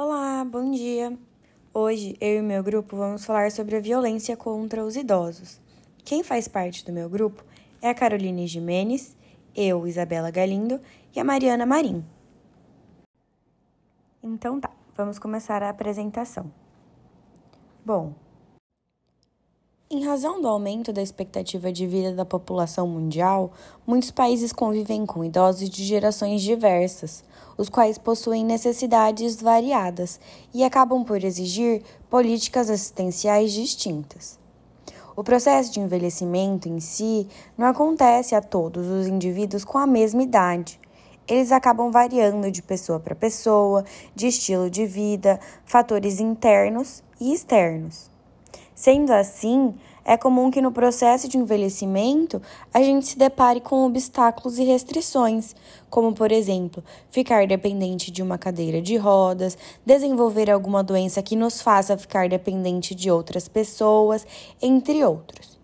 Olá, bom dia! Hoje eu e meu grupo vamos falar sobre a violência contra os idosos. Quem faz parte do meu grupo é a Caroline Jimenez, eu, Isabela Galindo e a Mariana Marim. Então tá, vamos começar a apresentação. Bom, em razão do aumento da expectativa de vida da população mundial, muitos países convivem com idosos de gerações diversas, os quais possuem necessidades variadas e acabam por exigir políticas assistenciais distintas. O processo de envelhecimento em si não acontece a todos os indivíduos com a mesma idade. Eles acabam variando de pessoa para pessoa, de estilo de vida, fatores internos e externos. Sendo assim, é comum que no processo de envelhecimento a gente se depare com obstáculos e restrições, como, por exemplo, ficar dependente de uma cadeira de rodas, desenvolver alguma doença que nos faça ficar dependente de outras pessoas, entre outros.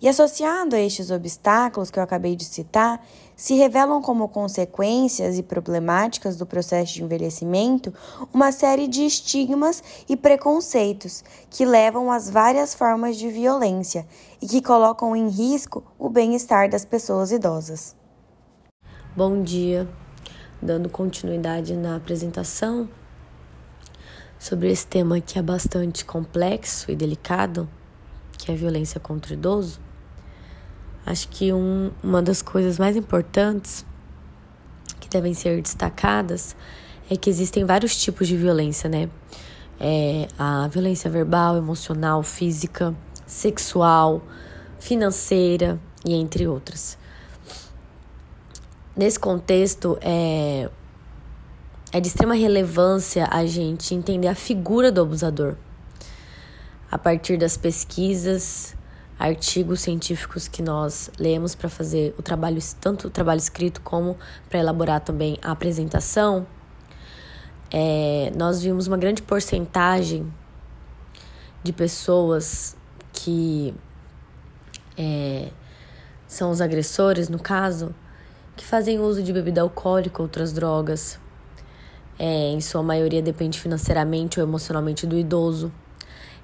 E associado a estes obstáculos que eu acabei de citar, se revelam como consequências e problemáticas do processo de envelhecimento uma série de estigmas e preconceitos que levam às várias formas de violência e que colocam em risco o bem-estar das pessoas idosas. Bom dia, dando continuidade na apresentação sobre esse tema que é bastante complexo e delicado, que é a violência contra o idoso. Acho que um, uma das coisas mais importantes que devem ser destacadas é que existem vários tipos de violência, né? É a violência verbal, emocional, física, sexual, financeira e entre outras. Nesse contexto, é, é de extrema relevância a gente entender a figura do abusador a partir das pesquisas artigos científicos que nós lemos para fazer o trabalho, tanto o trabalho escrito como para elaborar também a apresentação, é, nós vimos uma grande porcentagem de pessoas que é, são os agressores, no caso, que fazem uso de bebida alcoólica, outras drogas. É, em sua maioria depende financeiramente ou emocionalmente do idoso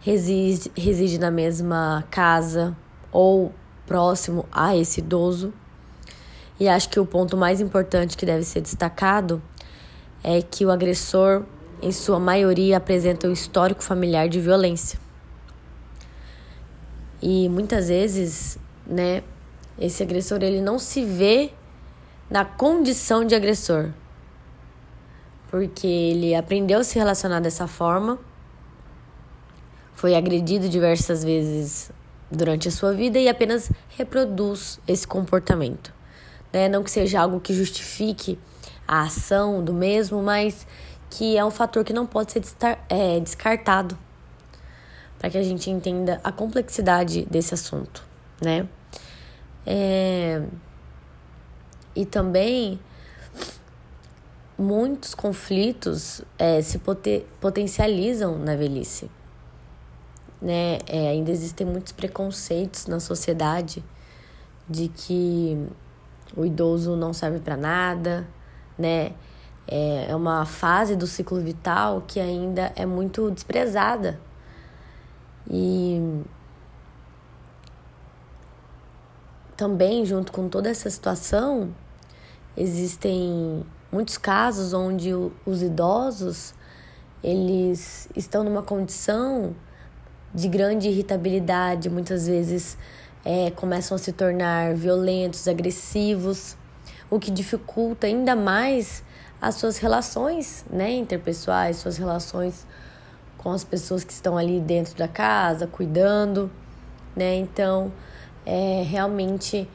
reside, reside na mesma casa ou próximo a esse idoso. E acho que o ponto mais importante que deve ser destacado é que o agressor, em sua maioria, apresenta um histórico familiar de violência. E muitas vezes, né, esse agressor ele não se vê na condição de agressor. Porque ele aprendeu a se relacionar dessa forma foi agredido diversas vezes durante a sua vida e apenas reproduz esse comportamento. Né? Não que seja algo que justifique a ação do mesmo, mas que é um fator que não pode ser é, descartado para que a gente entenda a complexidade desse assunto, né? É... E também muitos conflitos é, se poten potencializam na velhice né? É, ainda existem muitos preconceitos na sociedade de que o idoso não serve para nada, né? É, é uma fase do ciclo vital que ainda é muito desprezada. E também, junto com toda essa situação, existem muitos casos onde os idosos eles estão numa condição de grande irritabilidade, muitas vezes é, começam a se tornar violentos, agressivos, o que dificulta ainda mais as suas relações né, interpessoais, suas relações com as pessoas que estão ali dentro da casa, cuidando, né? Então, é, realmente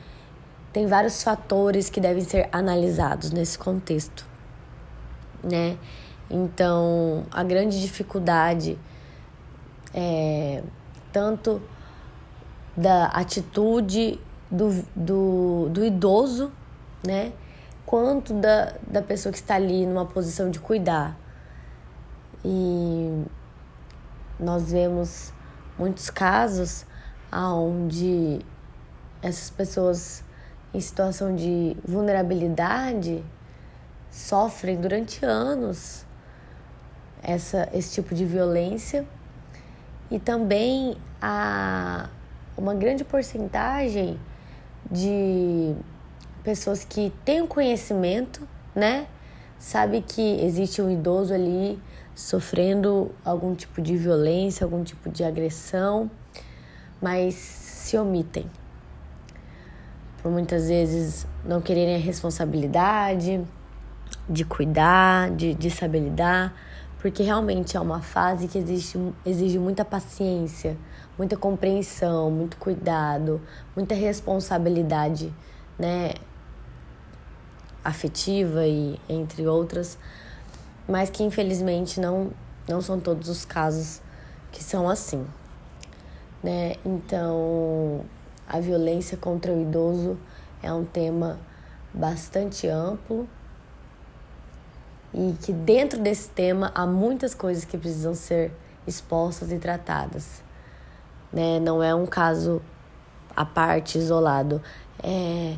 tem vários fatores que devem ser analisados nesse contexto, né? Então, a grande dificuldade é, tanto da atitude do, do, do idoso, né? Quanto da, da pessoa que está ali numa posição de cuidar. E nós vemos muitos casos onde essas pessoas em situação de vulnerabilidade sofrem durante anos essa, esse tipo de violência e também a uma grande porcentagem de pessoas que têm o conhecimento, né? Sabe que existe um idoso ali sofrendo algum tipo de violência, algum tipo de agressão, mas se omitem. Por muitas vezes não quererem a responsabilidade de cuidar, de, de saber lidar, porque realmente é uma fase que existe, exige muita paciência, muita compreensão, muito cuidado, muita responsabilidade, né? Afetiva e entre outras, mas que infelizmente não, não são todos os casos que são assim, né? Então, a violência contra o idoso é um tema bastante amplo e que dentro desse tema há muitas coisas que precisam ser expostas e tratadas. Né? Não é um caso à parte, isolado. É,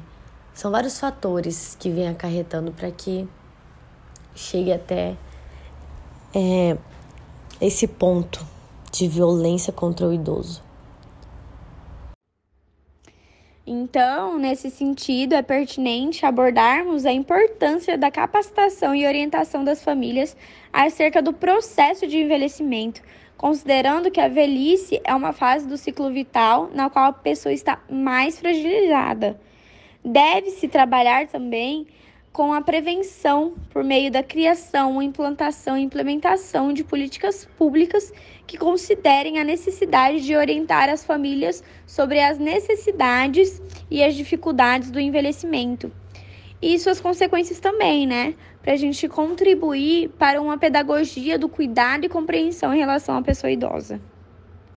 são vários fatores que vêm acarretando para que chegue até é, esse ponto de violência contra o idoso. Então, nesse sentido, é pertinente abordarmos a importância da capacitação e orientação das famílias acerca do processo de envelhecimento, considerando que a velhice é uma fase do ciclo vital na qual a pessoa está mais fragilizada. Deve-se trabalhar também com a prevenção por meio da criação, implantação e implementação de políticas públicas que considerem a necessidade de orientar as famílias sobre as necessidades e as dificuldades do envelhecimento. E suas consequências também, né? Para a gente contribuir para uma pedagogia do cuidado e compreensão em relação à pessoa idosa.